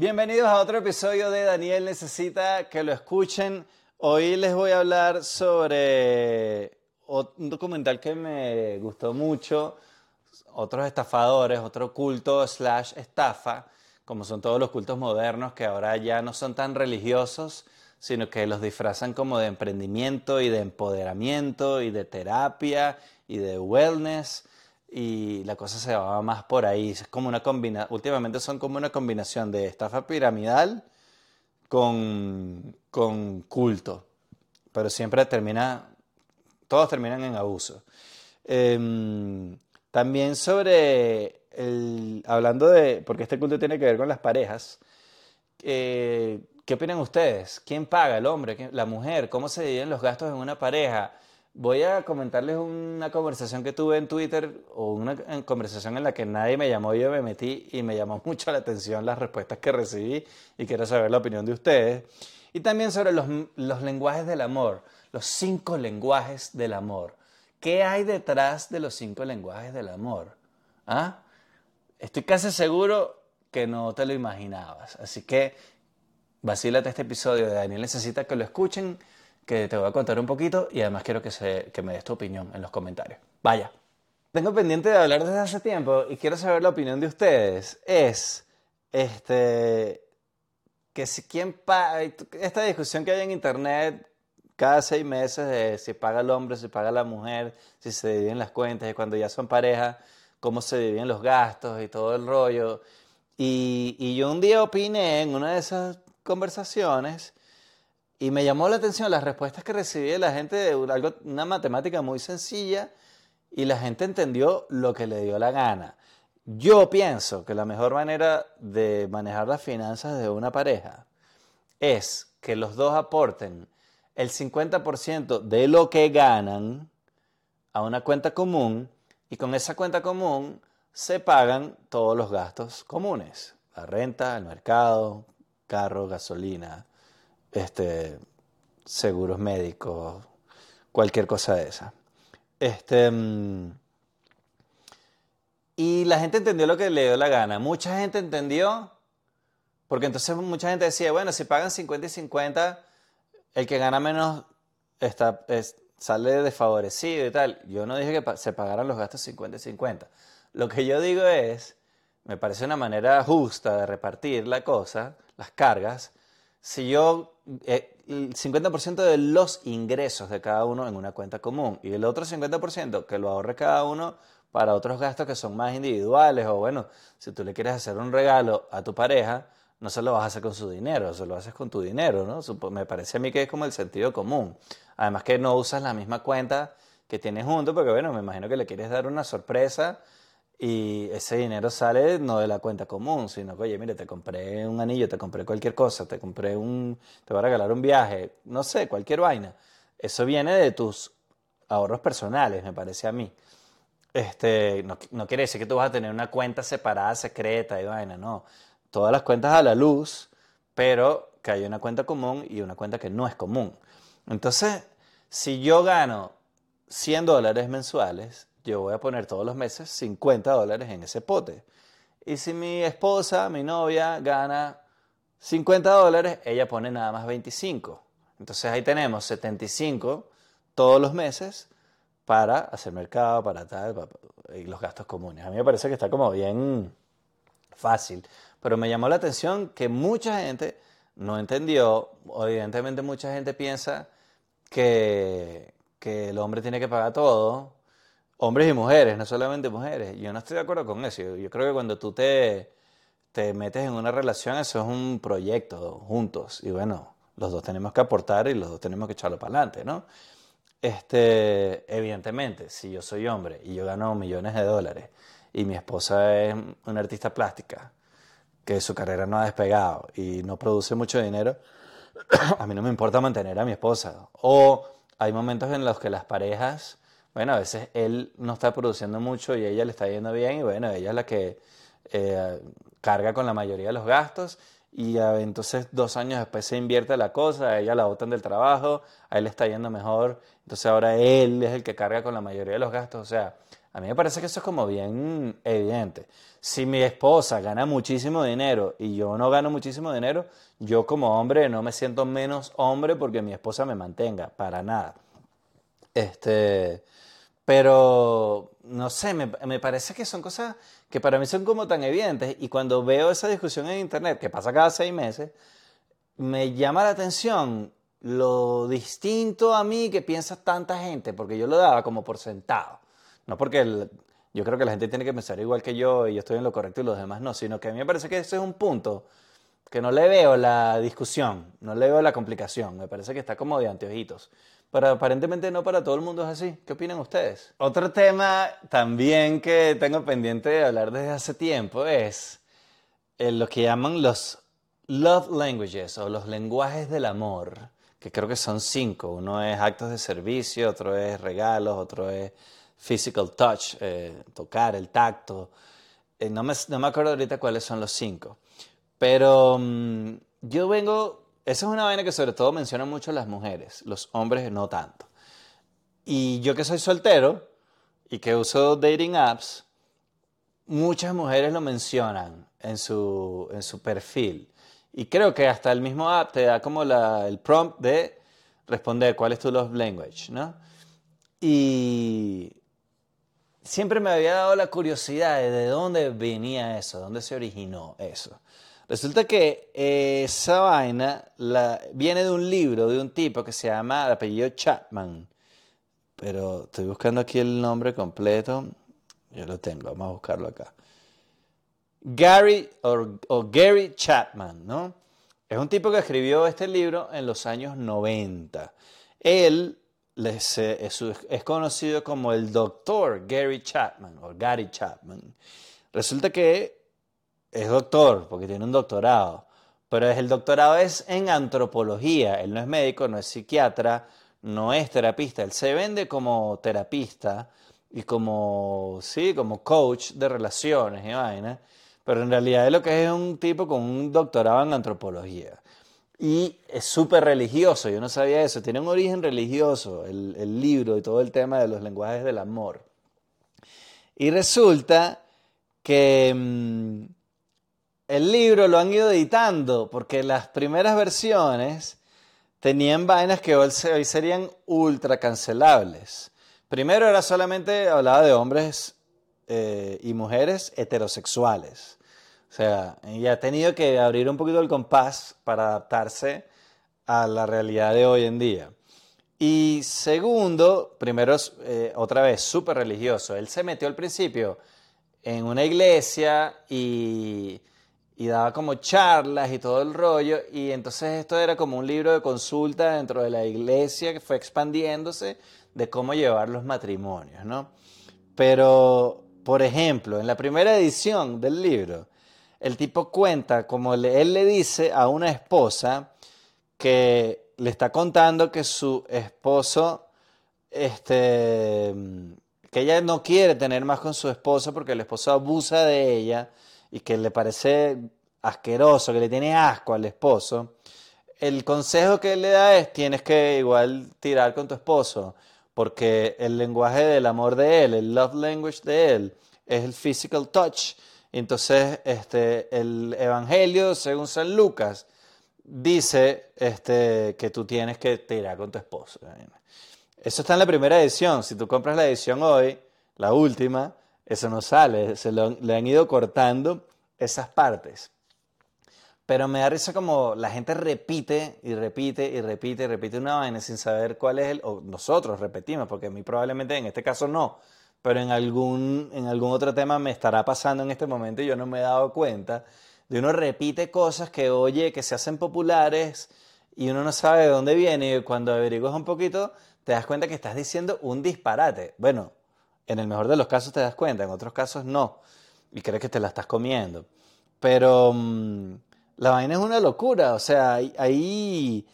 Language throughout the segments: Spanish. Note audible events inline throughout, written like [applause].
Bienvenidos a otro episodio de Daniel Necesita que lo escuchen. Hoy les voy a hablar sobre un documental que me gustó mucho, otros estafadores, otro culto slash estafa, como son todos los cultos modernos que ahora ya no son tan religiosos, sino que los disfrazan como de emprendimiento y de empoderamiento y de terapia y de wellness y la cosa se va más por ahí. Es como una combinación, últimamente son como una combinación de estafa piramidal con, con culto, pero siempre termina, todos terminan en abuso. Em, también sobre, el, hablando de, porque este culto tiene que ver con las parejas, eh, ¿qué opinan ustedes? ¿Quién paga? ¿El hombre? ¿La mujer? ¿Cómo se dividen los gastos en una pareja? Voy a comentarles una conversación que tuve en Twitter o una conversación en la que nadie me llamó yo me metí y me llamó [laughs] mucho la atención las respuestas que recibí y quiero saber la opinión de ustedes. Y también sobre los, los lenguajes del amor, los cinco lenguajes del amor. ¿Qué hay detrás de los cinco lenguajes del amor? ¿Ah? Estoy casi seguro que no te lo imaginabas. Así que vacílate este episodio de Daniel Necesita que lo escuchen que te voy a contar un poquito y además quiero que, se, que me des tu opinión en los comentarios. Vaya. Tengo pendiente de hablar desde hace tiempo y quiero saber la opinión de ustedes. Es, este, que si quién paga, esta discusión que hay en internet cada seis meses de si paga el hombre, si paga la mujer, si se dividen las cuentas y cuando ya son pareja, cómo se dividen los gastos y todo el rollo. Y, y yo un día opiné en una de esas conversaciones y me llamó la atención las respuestas que recibí de la gente de una matemática muy sencilla y la gente entendió lo que le dio la gana. Yo pienso que la mejor manera de manejar las finanzas de una pareja es que los dos aporten el 50% de lo que ganan a una cuenta común y con esa cuenta común se pagan todos los gastos comunes, la renta, el mercado, carro, gasolina, este, seguros médicos, cualquier cosa de esa. Este, mm, y la gente entendió lo que le dio la gana. Mucha gente entendió, porque entonces mucha gente decía, bueno, si pagan 50 y 50, el que gana menos está, sale desfavorecido y tal. Yo no dije que se pagaran los gastos 50 y 50. Lo que yo digo es, me parece una manera justa de repartir la cosa, las cargas, si yo, eh, el 50% de los ingresos de cada uno en una cuenta común y el otro 50% que lo ahorre cada uno para otros gastos que son más individuales o bueno, si tú le quieres hacer un regalo a tu pareja, no se lo vas a hacer con su dinero, se lo haces con tu dinero, ¿no? Me parece a mí que es como el sentido común. Además que no usas la misma cuenta que tienes junto, porque bueno, me imagino que le quieres dar una sorpresa y ese dinero sale no de la cuenta común, sino que, oye, mire, te compré un anillo, te compré cualquier cosa, te compré un, te voy a regalar un viaje, no sé, cualquier vaina. Eso viene de tus ahorros personales, me parece a mí. Este, no, no quiere decir que tú vas a tener una cuenta separada, secreta y vaina, no. Todas las cuentas a la luz, pero que hay una cuenta común y una cuenta que no es común. Entonces, si yo gano 100 dólares mensuales, yo voy a poner todos los meses 50 dólares en ese pote. Y si mi esposa, mi novia, gana 50 dólares, ella pone nada más 25. Entonces ahí tenemos 75 todos los meses para hacer mercado, para tal, y los gastos comunes. A mí me parece que está como bien fácil. Pero me llamó la atención que mucha gente no entendió, evidentemente mucha gente piensa que, que el hombre tiene que pagar todo, hombres y mujeres, no solamente mujeres. Yo no estoy de acuerdo con eso. Yo creo que cuando tú te, te metes en una relación, eso es un proyecto juntos. Y bueno, los dos tenemos que aportar y los dos tenemos que echarlo para adelante, ¿no? Este, evidentemente, si yo soy hombre y yo gano millones de dólares y mi esposa es una artista plástica, que su carrera no ha despegado y no produce mucho dinero, [coughs] a mí no me importa mantener a mi esposa. O hay momentos en los que las parejas bueno, a veces él no está produciendo mucho y ella le está yendo bien y bueno, ella es la que eh, carga con la mayoría de los gastos y entonces dos años después se invierte la cosa, ella la botan del trabajo, a él le está yendo mejor, entonces ahora él es el que carga con la mayoría de los gastos, o sea, A mí me parece que eso es como bien evidente. Si mi esposa gana muchísimo dinero y yo no gano muchísimo dinero, yo como hombre no me siento menos hombre porque mi esposa me mantenga, para nada. Este, pero no sé, me, parece que son cosas que para mí son como tan evidentes y cuando veo esa discusión en internet, que pasa cada seis meses, me llama la atención lo distinto a mí que piensa tanta gente, porque yo lo daba como por sentado. No porque yo creo que la gente tiene que pensar igual que yo y yo estoy en lo correcto y los demás no, sino que a mí me parece que ese es un punto que no le veo la discusión, no le veo la complicación, me parece que está como de anteojitos. Pero aparentemente no para todo el mundo es así. ¿Qué opinan ustedes? Otro tema también que tengo pendiente de hablar desde hace tiempo es eh, lo que llaman los love languages o los lenguajes del amor, que creo que son cinco. Uno es actos de servicio, otro es regalos, otro es physical touch, eh, tocar, el tacto. Eh, no, me, no, me, acuerdo ahorita cuáles son los cinco. Pero mm, yo vengo, esa es una vaina que sobre todo mencionan mucho las mujeres, los hombres no tanto. Y yo que soy soltero y que uso dating apps, muchas mujeres lo mencionan en su, en su perfil. Y creo que hasta el mismo app te da como la, el prompt de responder cuál es tu love language, ¿no? Y siempre me había dado la curiosidad de, de dónde venía eso, dónde se originó eso. Resulta que esa vaina viene de un libro de un tipo que se llama, el apellido Chapman, pero estoy buscando aquí el nombre completo, yo lo tengo, vamos a buscarlo acá. Gary o, Gary Chapman, ¿no? Es un tipo que escribió este libro en los años 90. Él es, es, conocido como el doctor Gary Chapman o Gary Chapman. Resulta que es doctor porque tiene un doctorado, pero el doctorado es en antropología. Él no es médico, no es psiquiatra, no es terapista. Él se vende como terapista y como, sí, como coach de relaciones y vainas pero en realidad es lo que es un tipo con un doctorado en antropología. Y es súper religioso, yo no sabía eso, tiene un origen religioso el, el libro y todo el tema de los lenguajes del amor. Y resulta que mm, el libro lo han ido editando porque las primeras versiones tenían vainas que hoy serían ultra cancelables. Primero era solamente, hablaba de hombres eh, y mujeres heterosexuales. O sea, ella ha tenido que abrir un poquito el compás para adaptarse a la realidad de hoy en día. Y segundo, primero, eh, otra vez, súper religioso. Él se metió al principio en una iglesia y, y, daba como charlas y todo el rollo. Y entonces esto era como un libro de consulta dentro de la iglesia que fue expandiéndose de cómo llevar los matrimonios, ¿no? Pero, por ejemplo, en la primera edición del libro, el tipo cuenta como él le dice a una esposa que le está contando que su esposo, este, que ella no quiere tener más con su esposo porque el esposo abusa de ella y que le parece asqueroso, que le tiene asco al esposo. El consejo que él le da es tienes que igual tirar con tu esposo porque el lenguaje del amor de él, el love language de él, es el physical touch entonces, este, el Evangelio, según San Lucas, dice este, que tú tienes que tirar con tu esposo. Eso está en la primera edición. Si tú compras la edición hoy, la última, eso no sale. Se le han ido cortando esas partes. Pero me da risa como la gente repite y repite y repite y repite una vaina sin saber cuál es el... O nosotros repetimos, porque a mí probablemente en este caso no pero en algún, en algún otro tema me estará pasando en este momento y yo no me he dado cuenta. De uno repite cosas que oye, que se hacen populares y uno no sabe de dónde viene y cuando averiguas un poquito te das cuenta que estás diciendo un disparate. Bueno, en el mejor de los casos te das cuenta, en otros casos no. Y crees que te la estás comiendo. Pero mm, la vaina es una locura. O sea, ahí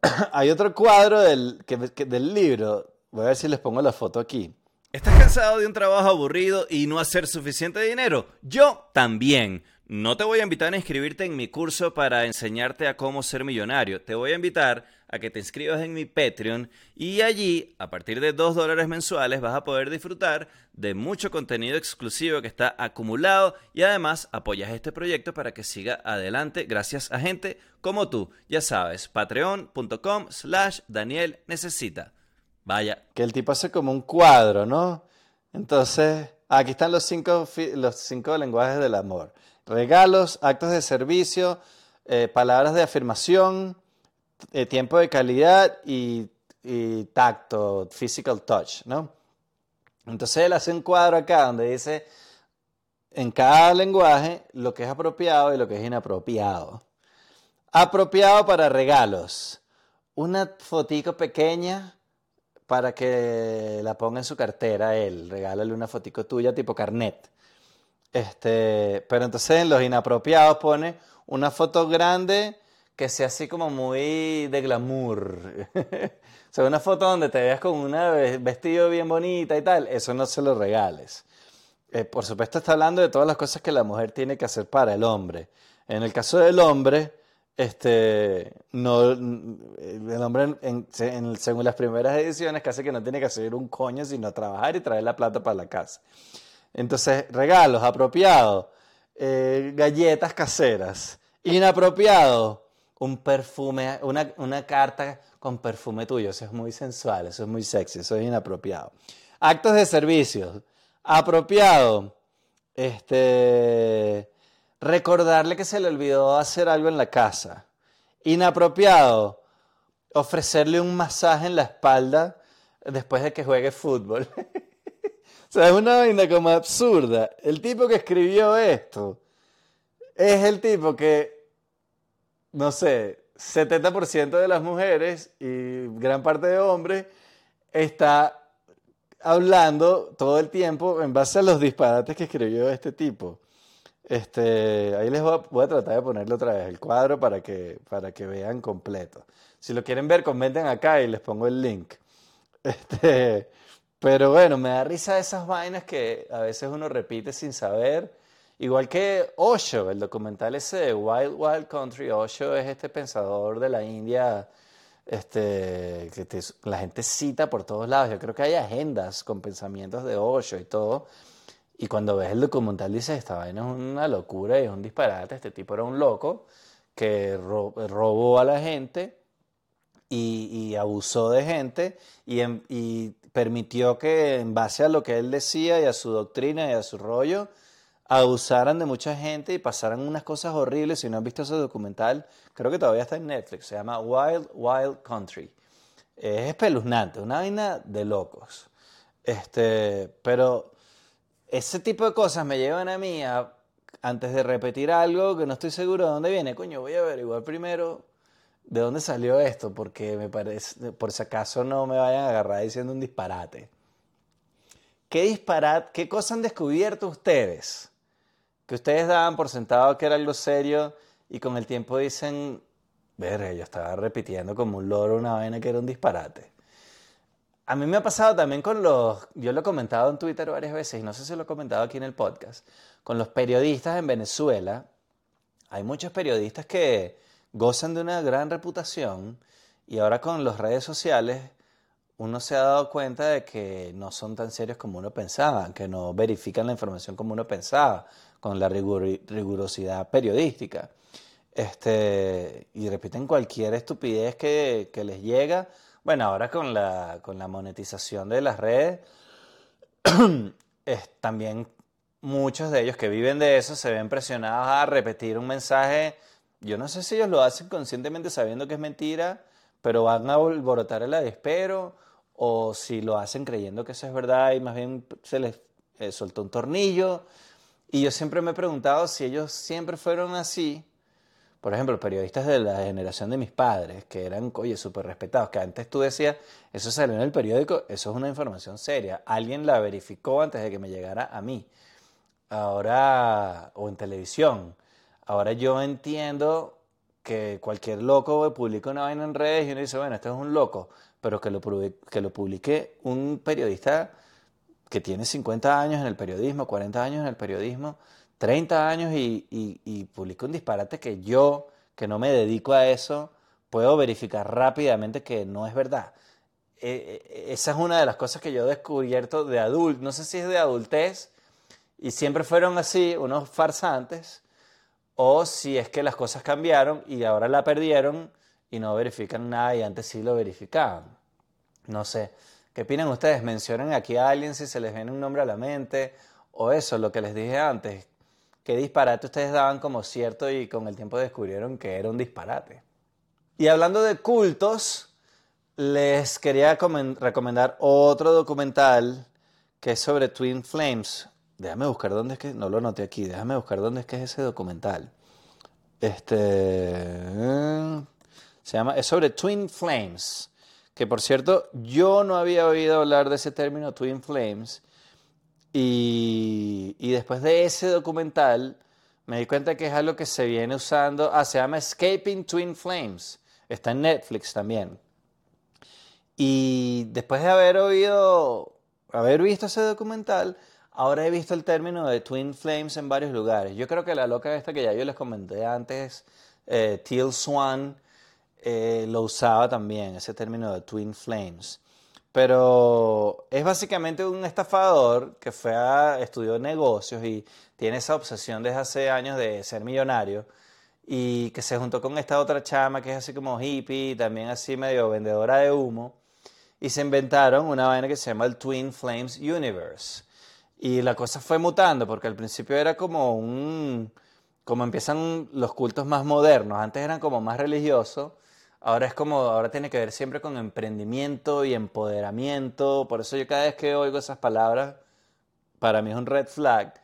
[clears throat] hay, otro cuadro del, del libro. Voy a ver si les pongo la foto aquí ¿Estás cansado de un trabajo aburrido y no hacer suficiente dinero? Yo también. No te voy a invitar a inscribirte en mi curso para enseñarte a cómo ser millonario. Te voy a invitar a que te inscribas en mi Patreon y allí, a partir de 2 dólares mensuales, vas a poder disfrutar de mucho contenido exclusivo que está acumulado y además apoyas este proyecto para que siga adelante gracias a gente como tú. Ya sabes, patreon.com slash Daniel Necesita. Vaya. Que el tipo hace como un cuadro, ¿no? Entonces, aquí están los cinco, los cinco lenguajes del amor. Regalos, actos de servicio, eh, palabras de afirmación, eh, tiempo de calidad y, tacto, physical touch, ¿no? Entonces él hace un cuadro acá donde dice en cada lenguaje lo que es apropiado y lo que es inapropiado. Apropiado para regalos. Una fotico pequeña para que la ponga en su cartera él. Regálale una fotico tuya tipo carnet. Este, pero entonces en los inapropiados pone una foto grande que sea así como muy de glamour. [laughs] o sea, una foto donde te veas con un vestido bien bonita y tal, eso no se lo regales. Eh, por supuesto está hablando de todas las cosas que la mujer tiene que hacer para el hombre. En el caso del hombre, este, no, el hombre, según las primeras ediciones, casi que no tiene que hacer un coño, sino trabajar y traer la plata para la casa. Entonces, regalos apropiados, eh, galletas caseras, inapropiado, un perfume, una, una, carta con perfume tuyo, eso es muy sensual, eso es muy sexy, eso es inapropiado. Actos de servicio, apropiado, este, recordarle que se le olvidó hacer algo en la casa. Inapropiado, ofrecerle un masaje en la espalda después de que juegue fútbol. [laughs] o sea, es una vaina como absurda. El tipo que escribió esto es el tipo que, no sé, 70% de las mujeres y gran parte de hombres está hablando todo el tiempo en base a los disparates que escribió este tipo. Este, ahí les voy a, tratar de ponerle otra vez el cuadro para que, para que vean completo. Si lo quieren ver, comenten acá y les pongo el link. [laughs] Este, pero bueno, me da risa esas vainas que a veces uno repite sin saber Igual que Osho, el documental ese de Wild Wild Country, Osho es este pensador de la India este, que la gente cita por todos lados. Yo creo que hay agendas con pensamientos de Osho y todo. Y cuando ves el documental dices, esta vaina es una locura y es un disparate. Este tipo era un loco que robó a la gente y, abusó de gente y, y permitió que en base a lo que él decía y a su doctrina y a su rollo, abusaran de mucha gente y pasaran unas cosas horribles. Si no han visto ese documental, creo que todavía está en Netflix. Se llama Wild Wild Country. Es espeluznante, una vaina de locos. Este, pero ese tipo de cosas me llevan a mí a, antes de repetir algo que no estoy seguro de dónde viene, coño, voy a averiguar primero de dónde salió esto, porque me parece, por si acaso no me vayan a agarrar diciendo un disparate. ¿Qué disparate, qué cosa han descubierto ustedes? Que ustedes daban por sentado que era algo serio y con el tiempo dicen, verga, yo estaba repitiendo como un loro una vaina que era un disparate. A mí me ha pasado también con los, yo lo he comentado en Twitter varias veces y no sé si lo he comentado aquí en el podcast, con los periodistas en Venezuela. Hay muchos periodistas que gozan de una gran reputación y ahora con las redes sociales uno se ha dado cuenta de que no son tan serios como uno pensaba, que no verifican la información como uno pensaba, con la rigurosidad periodística. Este, y repiten cualquier estupidez que, les llega. Bueno, ahora con la, con la monetización de las redes, [clears throat] es, también muchos de ellos que viven de eso se ven presionados a repetir un mensaje. Yo no sé si ellos lo hacen conscientemente sabiendo que es mentira, pero van a alborotar el avispero, o si lo hacen creyendo que eso es verdad y más bien se les eh, soltó un tornillo. Y yo siempre me he preguntado si ellos siempre fueron así. Por ejemplo, periodistas de la generación de mis padres, que eran, oye, súper respetados, que antes tú decías, eso salió en el periódico, eso es una información seria. Alguien la verificó antes de que me llegara a mí. Ahora, o en televisión. Ahora yo entiendo que cualquier loco publica una vaina en redes y uno dice, bueno, este es un loco, pero que lo, que lo publique un periodista que tiene 50 años en el periodismo, 40 años en el periodismo, 30 años y, y, publica un disparate que yo, que no me dedico a eso, puedo verificar rápidamente que no es verdad. Eh, eh, esa es una de las cosas que yo he descubierto de adulto, no sé si es de adultez, y siempre fueron así, unos farsantes, o si es que las cosas cambiaron y ahora la perdieron y no verifican nada y antes sí lo verificaban. No sé. ¿Qué opinan ustedes? Mencionen aquí a alguien si se les viene un nombre a la mente o eso, lo que les dije antes. ¿Qué disparate ustedes daban como cierto y con el tiempo descubrieron que era un disparate? Y hablando de cultos, les quería recomendar otro documental que es sobre Twin Flames. Déjame buscar dónde es que, no lo noté aquí, déjame buscar dónde es que es ese documental. Este, se llama, es sobre Twin Flames, que por cierto, yo no había oído hablar de ese término Twin Flames, y, y después de ese documental me di cuenta que es algo que se viene usando, ah, se llama Escaping Twin Flames, está en Netflix también. Y después de haber oído, haber visto ese documental, ahora he visto el término de Twin Flames en varios lugares. Yo creo que la loca esta que ya yo les comenté antes, eh, Teal Swan, eh, lo usaba también, ese término de Twin Flames. Pero es básicamente un estafador que fue a, estudió negocios y tiene esa obsesión desde hace años de ser millonario y que se juntó con esta otra chama que es así como hippie, también así medio vendedora de humo y se inventaron una vaina que se llama el Twin Flames Universe. Y la cosa fue mutando porque al principio era como un como empiezan los cultos más modernos, antes eran como más religiosos Ahora es como, ahora tiene que ver siempre con emprendimiento y empoderamiento. Por eso yo cada vez que oigo esas palabras, para mí es un red flag.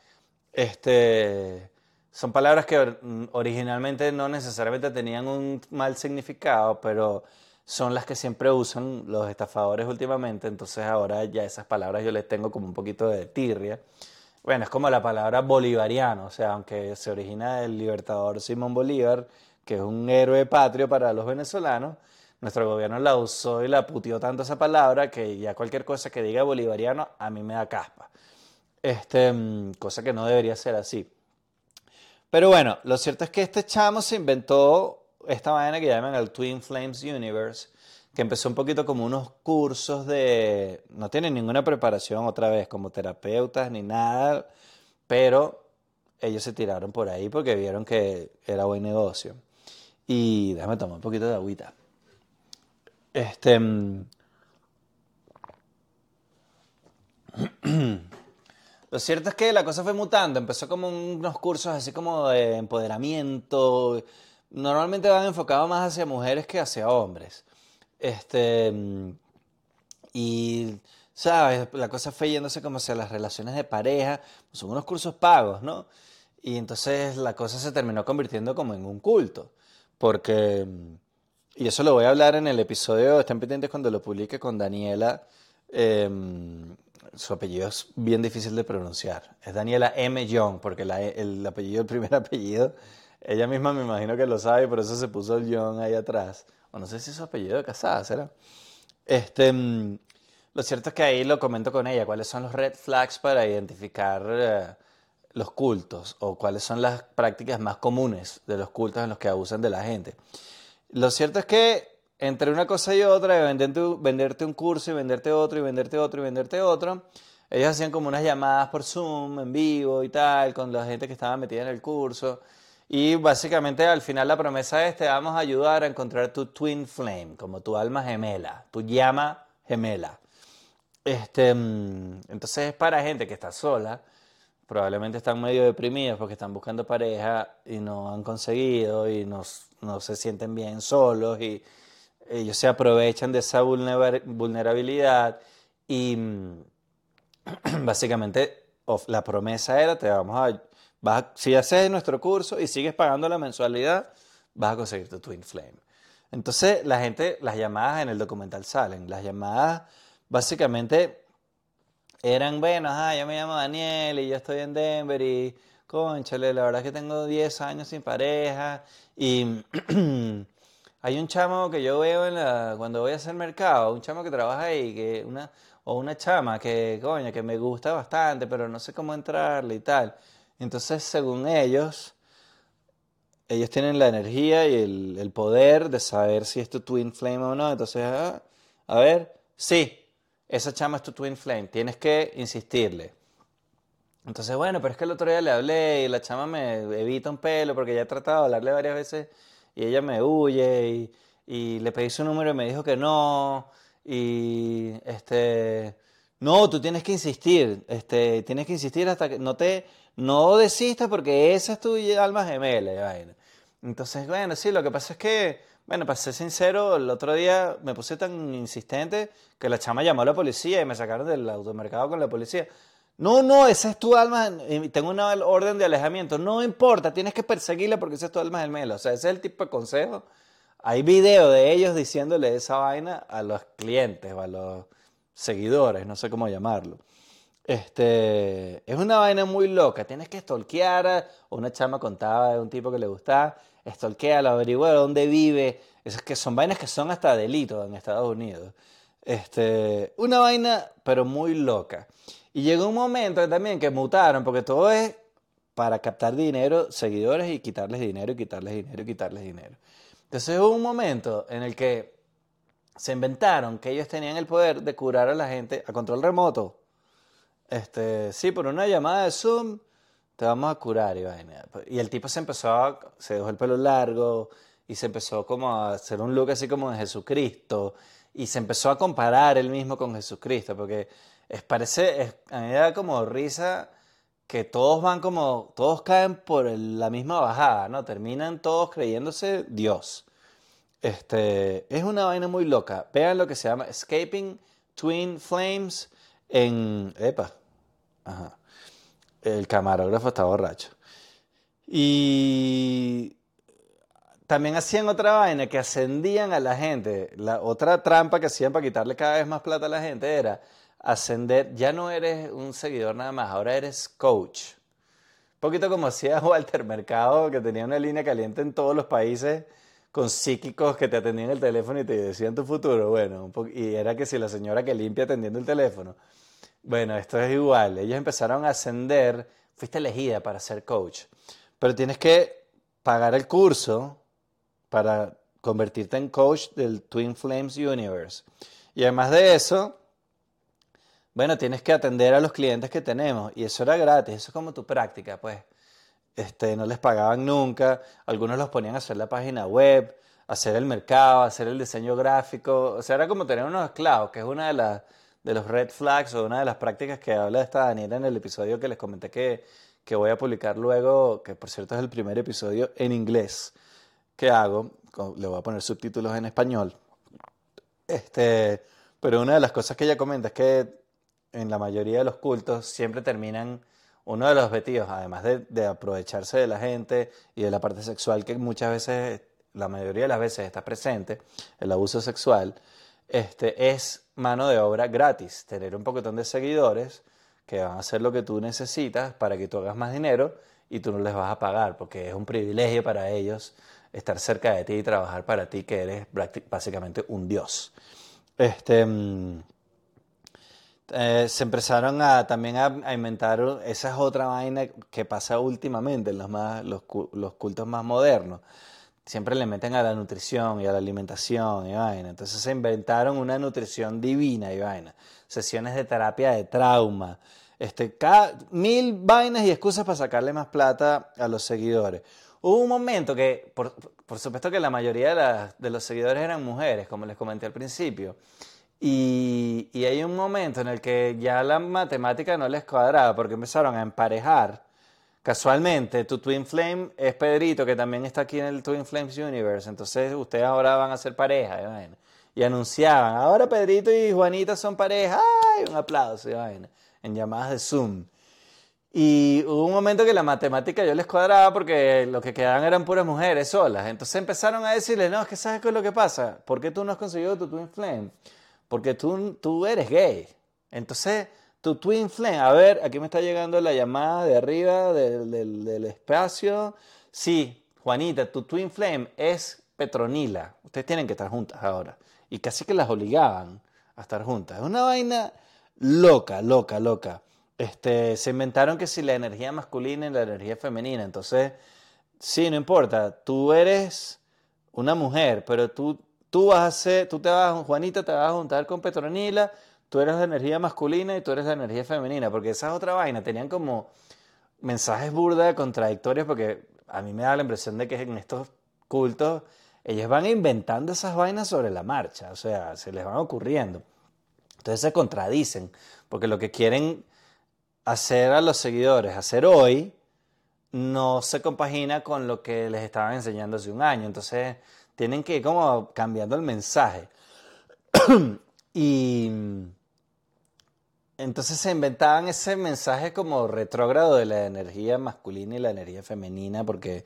Este, son palabras que originalmente no necesariamente tenían un mal significado, pero son las que siempre usan los estafadores últimamente. Entonces ahora ya esas palabras yo les tengo como un poquito de tirria. Bueno, es como la palabra bolivariano, o sea, aunque se origina del libertador Simón Bolívar, que es un héroe patrio para los venezolanos, nuestro gobierno la usó y la putió tanto esa palabra que ya cualquier cosa que diga bolivariano a mí me da caspa. Este, mm, cosa que no debería ser así. Pero bueno, lo cierto es que este chamo se inventó esta vaina que llaman el Twin Flames Universe, que empezó un poquito como unos cursos de... No tienen ninguna preparación otra vez como terapeutas ni nada, pero ellos se tiraron por ahí porque vieron que era buen negocio. Y déjame tomar un poquito de agüita. Este. Mm, [clears throat] lo cierto es que la cosa fue mutando. Empezó como unos cursos así como de empoderamiento. Normalmente van enfocados más hacia mujeres que hacia hombres. Este. Mm, y. ¿Sabes? La cosa fue yéndose como hacia las relaciones de pareja. Son unos cursos pagos, ¿no? Y entonces la cosa se terminó convirtiendo como en un culto porque, y eso lo voy a hablar en el episodio, estén pendientes cuando lo publique con Daniela, em, su apellido es bien difícil de pronunciar, es Daniela M. Young, porque el apellido, el primer [laughs] apellido, ella misma me imagino que lo sabe, por eso se puso el Young ahí atrás, o no sé si es su apellido de casada, ¿será? Este, em, lo cierto es que ahí lo comento con ella, cuáles son los red flags para identificar... Los cultos o cuáles son las prácticas más comunes de los cultos en los que abusan de la gente. Lo cierto es que entre una cosa y otra, venderte, venderte un curso y venderte otro y venderte otro y venderte otro, ellos hacían como unas llamadas por Zoom en vivo y tal, con la gente que estaba metida en el curso. Y básicamente al final la promesa es te vamos a ayudar a encontrar tu twin flame, como tu alma gemela, tu llama gemela. Este, mm, entonces es para gente que está sola, probablemente están medio deprimidos porque están buscando pareja y no han conseguido y no, no se sienten bien solos y ellos se aprovechan de esa vulnerabilidad y mm, [clears throat] básicamente la promesa era te vamos a, vas si haces nuestro curso y sigues pagando la mensualidad vas a conseguir tu twin flame entonces la gente las llamadas en el documental salen. Las llamadas básicamente eran, bueno, ah, yo me llamo Daniel y yo estoy en Denver y, conchale, la verdad es que tengo 10 años sin pareja y [clears throat] hay un chamo que yo veo en la, cuando voy a hacer mercado, un chamo que trabaja ahí, que una, o una chama que, coño, que me gusta bastante, pero no sé cómo entrarle y tal. Entonces, según ellos, ellos tienen la energía y el, poder de saber si es tu twin flame o no. Entonces, ah, a ver, sí, esa chama es tu twin flame, tienes que insistirle. Entonces, bueno, pero es que el otro día le hablé y la chama me evita un pelo porque ya he tratado de hablarle varias veces y ella me huye y, le pedí su número y me dijo que no. Y este, no, tú tienes que insistir, este, tienes que insistir hasta que no te, no desistas porque esa es tu alma gemela. Entonces, bueno, sí, lo que pasa es que, bueno, para ser sincero, el otro día me puse tan insistente que la chama llamó a la policía y me sacaron del automercado con la policía. No, no, esa es tu alma, tengo una orden de alejamiento. No importa, tienes que perseguirla porque esa es tu alma gemela. O sea, ese es el tipo de consejo. Hay video de ellos diciéndole esa vaina a los clientes o a los seguidores, no sé cómo llamarlo. Este, es una vaina muy loca. Tienes que stalkear. Una chama contaba de un tipo que le gustaba. Stalkearlo, averiguar dónde vive. Esas que son vainas que son hasta delitos en Estados Unidos. Este, una vaina, pero muy loca. Y llegó un momento también que mutaron, porque todo es para captar dinero, seguidores y quitarles dinero, y quitarles dinero, y quitarles dinero. Entonces hubo un momento en el que se inventaron que ellos tenían el poder de curar a la gente a control remoto. Este, sí, por una llamada de Zoom te vamos a curar, y Y el tipo se empezó a, se dejó el pelo largo y se empezó como a hacer un look así como de Jesucristo y se empezó a comparar él mismo con Jesucristo, porque es, parece, es, a mí me da como risa que todos van como, todos caen por la misma bajada, ¿no? Terminan todos creyéndose Dios. Este, es una vaina muy loca. Vean lo que se llama Escaping Twin Flames en... Epa. Ajá. El camarógrafo está borracho. Y también hacían otra vaina que ascendían a la gente. La otra trampa que hacían para quitarle cada vez más plata a la gente era ascender. Ya no eres un seguidor nada más, ahora eres coach. Un poquito como hacía [laughs] Walter Mercado, que tenía una línea caliente en todos los países con psíquicos que te atendían el teléfono y te decían tu futuro. Bueno, y era que si la señora que limpia atendiendo el teléfono. Bueno, esto es igual. Ellos empezaron a ascender. Fuiste elegida para ser coach. Pero tienes que pagar el curso para convertirte en coach del Twin Flames Universe. Y además de eso, bueno, tienes que atender a los clientes que tenemos. Y eso era gratis. Eso es como tu práctica, pues. Este, no les pagaban nunca, algunos los ponían a hacer la página web, hacer el mercado, hacer el diseño gráfico, o sea, era como tener unos esclavos, que es una de las de los red flags o una de las prácticas que habla esta Daniela en el episodio que les comenté que, que voy a publicar luego, que por cierto es el primer episodio en inglés que hago, le voy a poner subtítulos en español. Este, pero una de las cosas que ella comenta es que en la mayoría de los cultos siempre terminan uno de los objetivos, además de, aprovecharse de la gente y de la parte sexual que muchas veces, la mayoría de las veces está presente, el abuso sexual, este, es mano de obra gratis, tener un poquitón de seguidores que van a hacer lo que tú necesitas para que tú hagas más dinero y tú no les vas a pagar, porque es un privilegio para ellos estar cerca de ti y trabajar para ti, que eres básicamente un dios. Este, mm, eh, se empezaron a, también a, inventar, esa es otra vaina que pasa últimamente en los, más, los, cultos más modernos. Siempre le meten a la nutrición y a la alimentación y vaina. Entonces se inventaron una nutrición divina y vaina. Sesiones de terapia de trauma. Este, cada, mil vainas y excusas para sacarle más plata a los seguidores. Hubo un momento que, por, por supuesto que la mayoría de, de los seguidores eran mujeres, como les comenté al principio. Y, hay un momento en el que ya la matemática no les cuadraba porque empezaron a emparejar. Casualmente, tu Twin Flame es Pedrito, que también está aquí en el Twin Flames Universe. Entonces, ustedes ahora van a ser pareja. Y anunciaban, ahora Pedrito y Juanita son pareja. ¡Ay! Un aplauso. En llamadas de Zoom. Y hubo un momento que la matemática yo les cuadraba porque lo que quedaban eran puras mujeres solas. Entonces empezaron a decirle, no, es que sabes qué es lo que pasa. ¿Por qué tú no has conseguido tu Twin Flame? porque tú, tú eres gay. Entonces, tu twin flame, a ver, aquí me está llegando la llamada de arriba del, espacio. Sí, Juanita, tu twin flame es Petronila. Ustedes tienen que estar juntas ahora. Y casi que las obligaban a estar juntas. Es una vaina loca, loca, loca. Este, se inventaron que si la energía masculina y la energía femenina. Entonces, sí, no importa, tú eres una mujer, pero tú, tú vas a ser, tú te vas, Juanita, te vas a juntar con Petronila, tú eres la energía masculina y tú eres la energía femenina, porque esa es otra vaina, tenían como mensajes burda, contradictorios, porque a mí me da la impresión de que en estos cultos ellos van inventando esas vainas sobre la marcha, o sea, se les van ocurriendo. Entonces se contradicen, porque lo que quieren hacer a los seguidores, hacer hoy, no se compagina con lo que les estaban enseñando hace un año. Entonces tienen que ir como cambiando el mensaje. [clears throat] y entonces se inventaban ese mensaje como retrógrado de la energía masculina y la energía femenina, porque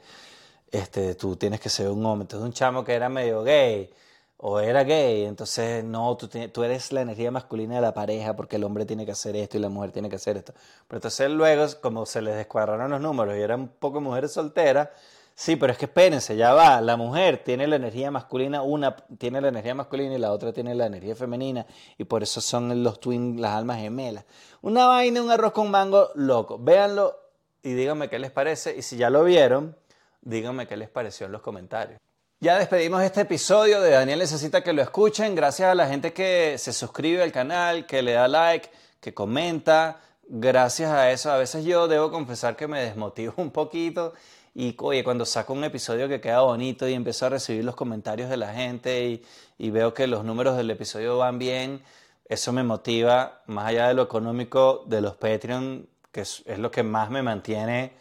este, tú tienes que ser un hombre. Entonces un chamo que era medio gay o era gay, entonces no, tú, tú, eres la energía masculina de la pareja porque el hombre tiene que hacer esto y la mujer tiene que hacer esto. Pero entonces luego, como se les descuadraron los números y eran un poco mujeres solteras, Sí, pero es que espérense, ya va. La mujer tiene la energía masculina, una tiene la energía masculina y la otra tiene la energía femenina. Y por eso son los twins, las almas gemelas. Una vaina, un arroz con mango loco. Véanlo y díganme qué les parece. Y si ya lo vieron, díganme qué les pareció en los comentarios. Ya despedimos este episodio de Daniel Necesita que lo escuchen. Gracias a la gente que se suscribe al canal, que le da like, que comenta. Gracias a eso, a veces yo debo confesar que me desmotivo [laughs] un poquito y oye, cuando saco un episodio que queda bonito y empiezo a recibir los comentarios de la gente y, veo que los números del episodio van bien, eso me motiva, más allá de lo económico, de los Patreon, que es, lo que más me mantiene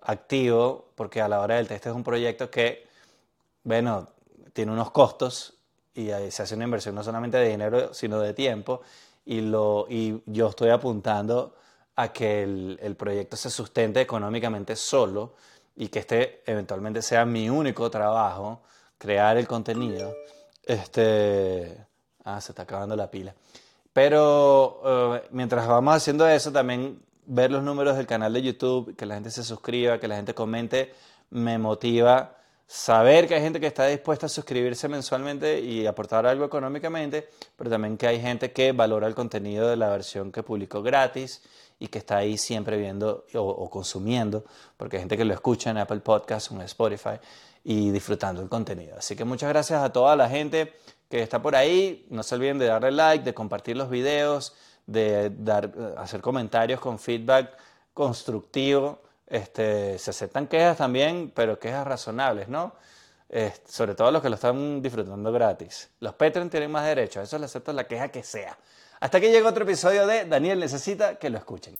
activo, porque a la hora del test es un proyecto que, bueno, tiene unos costos y se hace una inversión no solamente de dinero, sino de tiempo, y, lo, y yo estoy apuntando a que el, el proyecto se sustente económicamente solo y que este eventualmente sea mi único trabajo, crear el contenido, este, ah, se está acabando la pila. Pero eh, mientras vamos haciendo eso, también ver los números del canal de YouTube, que la gente se suscriba, que la gente comente, me motiva saber que hay gente que está dispuesta a suscribirse mensualmente y aportar algo económicamente, pero también que hay gente que valora el contenido de la versión que publicó gratis y que está ahí siempre viendo o, consumiendo, porque hay gente que lo escucha en Apple Podcasts, en Spotify y disfrutando el contenido. Así que muchas gracias a toda la gente que está por ahí. No se olviden de darle like, de compartir los videos, de hacer comentarios con feedback constructivo. Este, se aceptan quejas también, pero quejas razonables, ¿no? sobre todo los que lo están disfrutando gratis. Los Patreon tienen más derecho, a eso les acepto la queja que sea. Hasta aquí llega otro episodio de Daniel Necesita que lo escuchen.